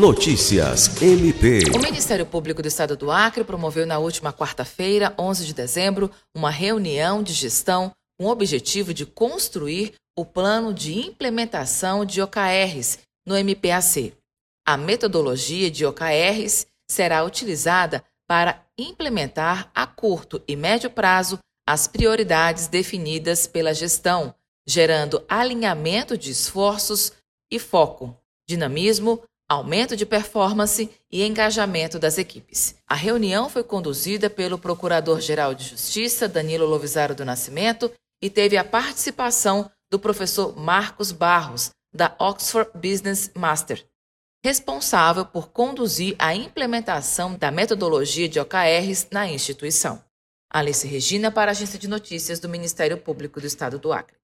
Notícias MP. O Ministério Público do Estado do Acre promoveu na última quarta-feira, 11 de dezembro, uma reunião de gestão com o objetivo de construir o plano de implementação de OKRs no MPAC. A metodologia de OKRs será utilizada para implementar a curto e médio prazo as prioridades definidas pela gestão, gerando alinhamento de esforços e foco, dinamismo, aumento de performance e engajamento das equipes. A reunião foi conduzida pelo Procurador-Geral de Justiça, Danilo Lovisaro do Nascimento, e teve a participação do professor Marcos Barros, da Oxford Business Master, responsável por conduzir a implementação da metodologia de OKRs na instituição. Alice Regina, para a Agência de Notícias do Ministério Público do Estado do Acre.